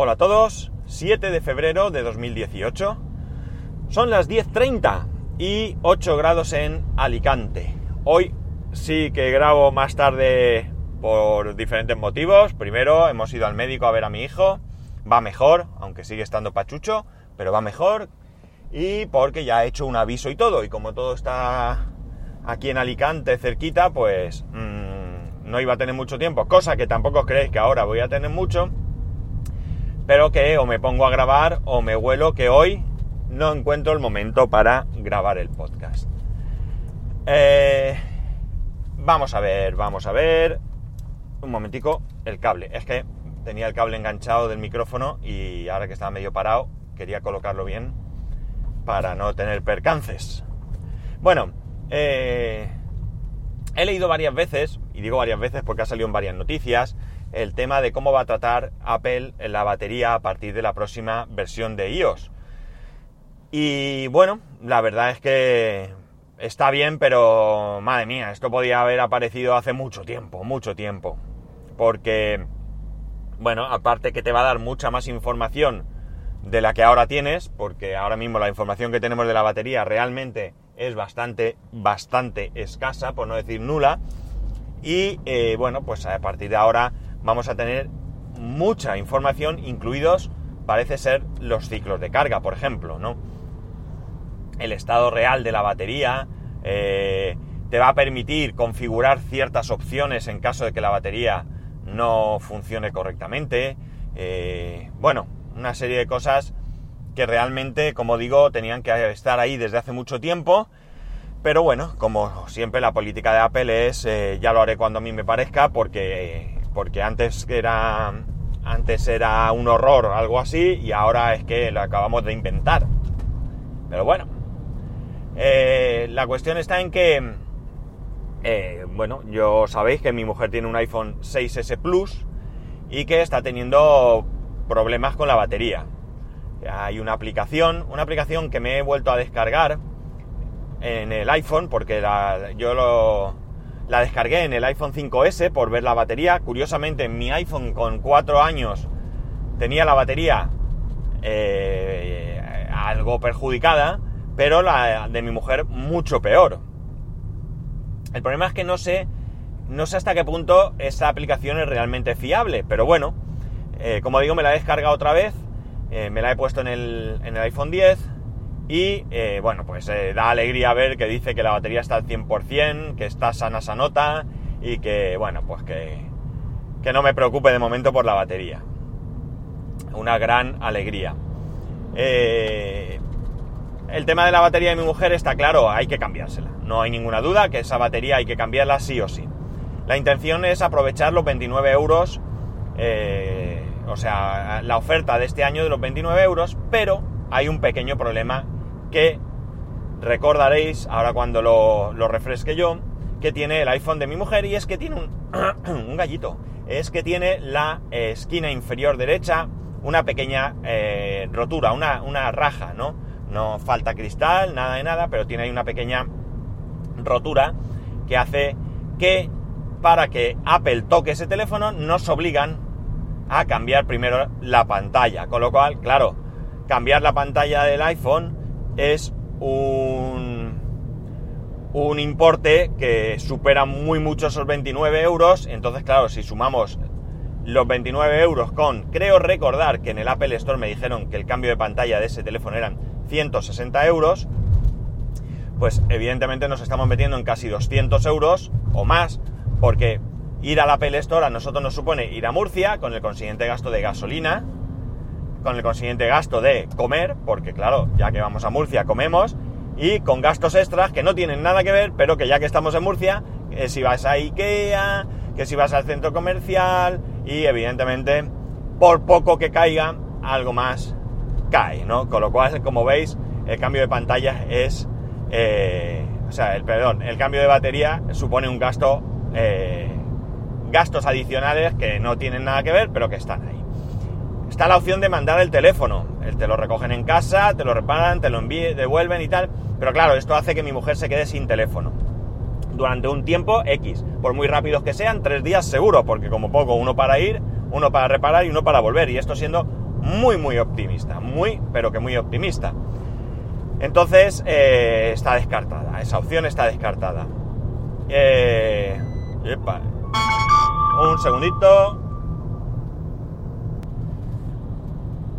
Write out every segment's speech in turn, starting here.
Hola a todos, 7 de febrero de 2018. Son las 10.30 y 8 grados en Alicante. Hoy sí que grabo más tarde por diferentes motivos. Primero, hemos ido al médico a ver a mi hijo. Va mejor, aunque sigue estando pachucho, pero va mejor. Y porque ya he hecho un aviso y todo. Y como todo está aquí en Alicante, cerquita, pues mmm, no iba a tener mucho tiempo. Cosa que tampoco creéis que ahora voy a tener mucho pero que o me pongo a grabar o me huelo que hoy no encuentro el momento para grabar el podcast. Eh, vamos a ver, vamos a ver. Un momentico, el cable. Es que tenía el cable enganchado del micrófono y ahora que estaba medio parado, quería colocarlo bien para no tener percances. Bueno, eh, he leído varias veces, y digo varias veces porque ha salido en varias noticias, el tema de cómo va a tratar Apple la batería a partir de la próxima versión de iOS. Y bueno, la verdad es que está bien, pero madre mía, esto podía haber aparecido hace mucho tiempo, mucho tiempo. Porque, bueno, aparte que te va a dar mucha más información de la que ahora tienes, porque ahora mismo la información que tenemos de la batería realmente es bastante, bastante escasa, por no decir nula. Y eh, bueno, pues a partir de ahora vamos a tener mucha información, incluidos parece ser los ciclos de carga, por ejemplo, ¿no? El estado real de la batería, eh, te va a permitir configurar ciertas opciones en caso de que la batería no funcione correctamente. Eh, bueno, una serie de cosas que realmente, como digo, tenían que estar ahí desde hace mucho tiempo. Pero bueno, como siempre la política de Apple es, eh, ya lo haré cuando a mí me parezca, porque porque antes era, antes era un horror, algo así, y ahora es que lo acabamos de inventar. Pero bueno, eh, la cuestión está en que, eh, bueno, yo sabéis que mi mujer tiene un iPhone 6S Plus y que está teniendo problemas con la batería. Hay una aplicación, una aplicación que me he vuelto a descargar en el iPhone porque yo lo, la descargué en el iPhone 5S por ver la batería. Curiosamente, mi iPhone con 4 años tenía la batería eh, algo perjudicada, pero la de mi mujer mucho peor. El problema es que no sé, no sé hasta qué punto esa aplicación es realmente fiable, pero bueno, eh, como digo, me la he descargado otra vez, eh, me la he puesto en el, en el iPhone 10 y eh, bueno, pues eh, da alegría ver que dice que la batería está al 100%, que está sana esa nota y que, bueno, pues que, que no me preocupe de momento por la batería. Una gran alegría. Eh, el tema de la batería de mi mujer está claro, hay que cambiársela. No hay ninguna duda que esa batería hay que cambiarla sí o sí. La intención es aprovechar los 29 euros, o sea, la oferta de este año de los 29 euros, pero hay un pequeño problema que recordaréis, ahora cuando lo, refresque yo, que tiene el iPhone de mi mujer y es que tiene un, gallito. Es que tiene la esquina inferior derecha una pequeña eh, rotura, una, una, raja, ¿no? No falta cristal, nada de nada, pero tiene ahí una pequeña rotura que hace que para que Apple toque ese teléfono nos obligan a cambiar primero la pantalla. Con lo cual, claro, cambiar la pantalla del iPhone es un, un importe que supera muy mucho esos 29 euros. Entonces, claro, si sumamos los 29 euros con, creo recordar que en el Apple Store me dijeron que el cambio de pantalla de ese teléfono eran 160 euros, pues evidentemente nos estamos metiendo en casi 200 euros o más, porque ir al Apple Store a nosotros nos supone ir a Murcia con el consiguiente gasto de gasolina, con el consiguiente gasto de comer, porque claro, ya que vamos a Murcia comemos, y con gastos extras que no tienen nada que ver, pero que ya que estamos en Murcia, que si vas a Ikea, que si vas al centro comercial, y evidentemente, por poco que caiga, algo más cae, ¿no? Con lo cual, como veis, el cambio de pantalla es, eh, o sea, el perdón, el cambio de batería supone un gasto, eh, gastos adicionales que no tienen nada que ver, pero que están ahí. Está la opción de mandar el teléfono. Te lo recogen en casa, te lo reparan, te lo envíen, devuelven y tal. Pero claro, esto hace que mi mujer se quede sin teléfono. Durante un tiempo X. Por muy rápidos que sean, tres días seguro, porque como poco, uno para ir, uno para reparar y uno para volver. Y esto siendo muy, muy optimista. Muy, pero que muy optimista. Entonces, eh, está descartada. Esa opción está descartada. Eh, un segundito.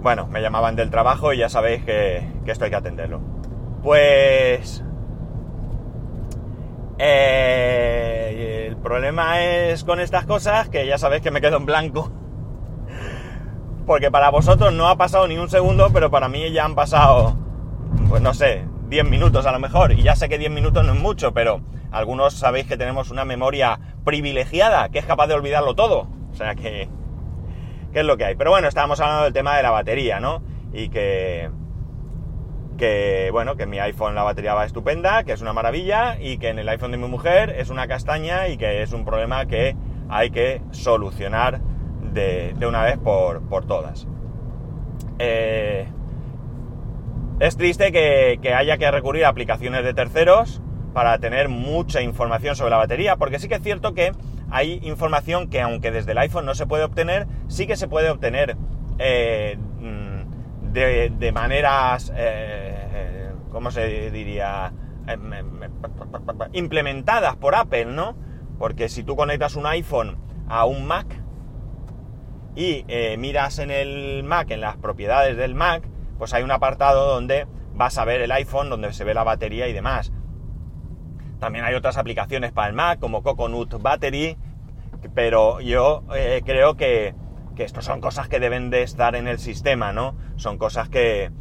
Bueno, me llamaban del trabajo y ya sabéis que, esto hay que atenderlo. Pues... Eh, el problema es con estas cosas que ya sabéis que me quedo en blanco. Porque para vosotros no ha pasado ni un segundo, pero para mí ya han pasado, pues no sé, 10 minutos a lo mejor. Y ya sé que 10 minutos no es mucho, pero algunos sabéis que tenemos una memoria privilegiada, que es capaz de olvidarlo todo. O sea que, ¿qué es lo que hay? Pero bueno, estábamos hablando del tema de la batería, ¿no? Y que, que, bueno, que en mi iPhone la batería va estupenda, que es una maravilla, y que en el iPhone de mi mujer es una castaña y que es un problema que hay que solucionar de, una vez por, todas. Eh, es triste que, haya que recurrir a aplicaciones de terceros para tener mucha información sobre la batería, porque sí que es cierto que hay información que aunque desde el iPhone no se puede obtener, sí que se puede obtener eh, mm, de, maneras, eh, ¿cómo se diría? Em, em, em, implementadas por Apple, ¿no? Porque si tú conectas un iPhone a un Mac y eh, miras en el Mac, en las propiedades del Mac, pues hay un apartado donde vas a ver el iPhone, donde se ve la batería y demás. También hay otras aplicaciones para el Mac como Coconut Battery, pero yo eh, creo que, que esto son cosas que deben de estar en el sistema, ¿no? Son cosas que,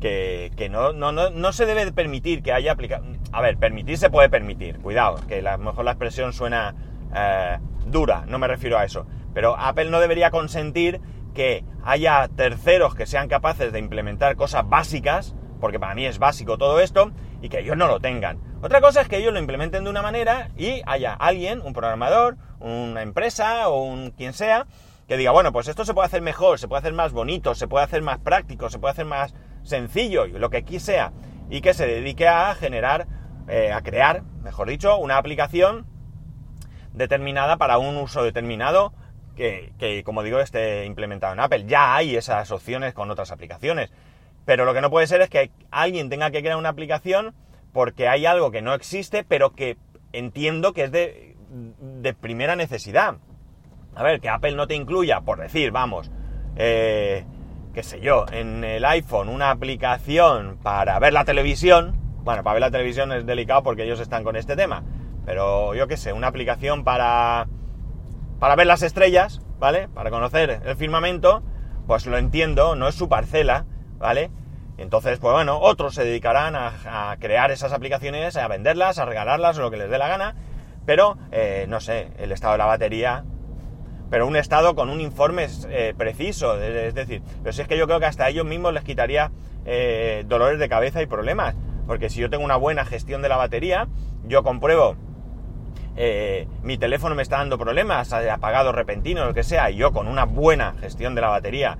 que, no, no, no, se debe permitir que haya aplicaciones... A ver, permitir se puede permitir, cuidado, que a lo mejor la expresión suena eh, dura, no me refiero a eso. Pero Apple no debería consentir que haya terceros que sean capaces de implementar cosas básicas, porque para mí es básico todo esto, y que ellos no lo tengan. Otra cosa es que ellos lo implementen de una manera y haya alguien, un programador, una empresa o un quien sea, que diga, bueno, pues esto se puede hacer mejor, se puede hacer más bonito, se puede hacer más práctico, se puede hacer más sencillo, lo que aquí sea, y que se dedique a generar, eh, a crear, mejor dicho, una aplicación determinada para un uso determinado que, que, como digo, esté implementado en Apple. Ya hay esas opciones con otras aplicaciones. Pero lo que no puede ser es que alguien tenga que crear una aplicación porque hay algo que no existe, pero que entiendo que es de, primera necesidad. A ver, que Apple no te incluya, por decir, vamos, eh, qué sé yo, en el iPhone una aplicación para ver la televisión. Bueno, para ver la televisión es delicado porque ellos están con este tema. Pero yo qué sé, una aplicación para, para ver las estrellas, ¿vale? Para conocer el firmamento, pues lo entiendo, no es su parcela, ¿vale? Entonces, pues bueno, otros se dedicarán a, crear esas aplicaciones, a venderlas, a regalarlas lo que les dé la gana, pero eh, no sé, el estado de la batería, pero un estado con un informe eh, preciso, es decir, pero si es que yo creo que hasta ellos mismos les quitaría eh, dolores de cabeza y problemas, porque si yo tengo una buena gestión de la batería, yo compruebo mi teléfono me está dando problemas, apagado repentino, lo que sea, y yo con una buena gestión de la batería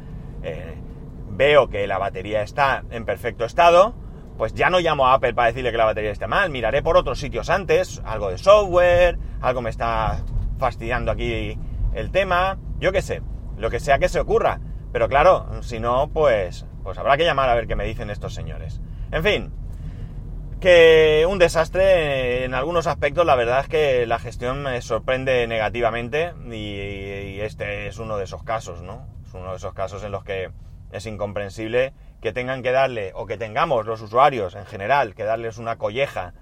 veo que la batería está en perfecto estado, pues ya no llamo a Apple para decirle que la batería está mal, miraré por otros sitios antes, algo de software, algo me está fastidiando aquí el tema, yo qué sé, lo que sea que se ocurra. Pero claro, si no, pues, pues habrá que llamar a ver qué me dicen estos señores. En fin, que un desastre en algunos aspectos, la verdad es que la gestión me sorprende negativamente y, y este es uno de esos casos, ¿no? Es uno de esos casos en los que es incomprensible que tengan que darle, o que tengamos los usuarios en general, que darles una colleja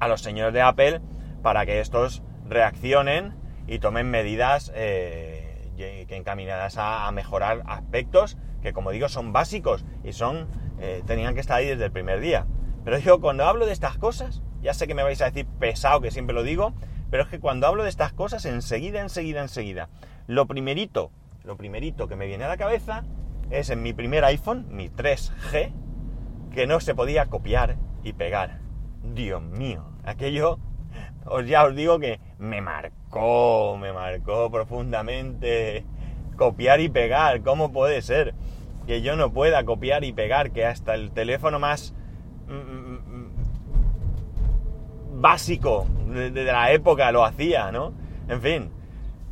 a los señores de Apple para que estos reaccionen y tomen medidas eh, que encaminadas a, mejorar aspectos que, como digo, son básicos y son eh, tenían que estar ahí desde el primer día. Pero yo cuando hablo de estas cosas, ya sé que me vais a decir pesado, que siempre lo digo, pero es que cuando hablo de estas cosas, enseguida, enseguida, enseguida, lo primerito, lo primerito que me viene a la cabeza es en mi primer iPhone, mi 3G, que no se podía copiar y pegar. Dios mío, aquello, os ya os digo que me marcó, me marcó profundamente. Copiar y pegar, ¿cómo puede ser? Que yo no pueda copiar y pegar, que hasta el teléfono más mm, mm, mm, básico de, de la época lo hacía, ¿no? En fin,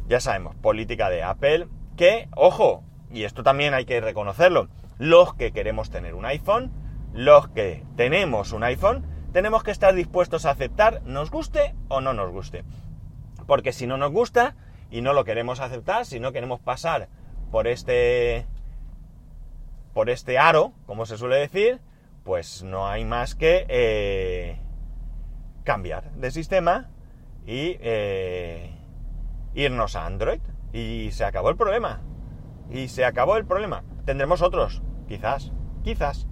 ya sabemos, política de Apple, que, ojo, y esto también hay que reconocerlo, los que queremos tener un iPhone, los que tenemos un iPhone, tenemos que estar dispuestos a aceptar, nos guste o no nos guste. Porque si no nos gusta y no lo queremos aceptar, si no queremos pasar por este por este aro, como se suele decir, pues no hay más que eh, cambiar de sistema y eh, irnos a Android. Y se acabó el problema. Y se acabó el problema. Tendremos otros, quizás, quizás,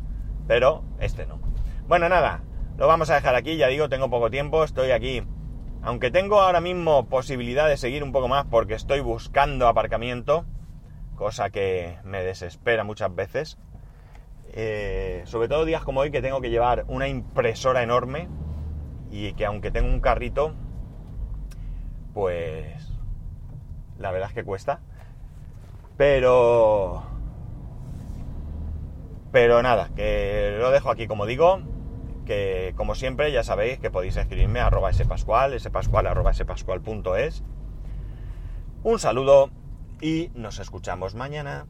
pero este no. Bueno, nada, lo vamos a dejar aquí, ya digo, tengo poco tiempo, estoy aquí. Aunque tengo ahora mismo posibilidad de seguir un poco más porque estoy buscando aparcamiento, cosa que me desespera muchas veces. Eh, sobre todo días como hoy que tengo que llevar una impresora enorme y que aunque tengo un carrito, pues la verdad es que cuesta. Pero... Pero nada, que lo dejo aquí como digo, que como siempre ya sabéis que podéis escribirme a arroba spascual, spascual arroba spascual.es. Un saludo y nos escuchamos mañana.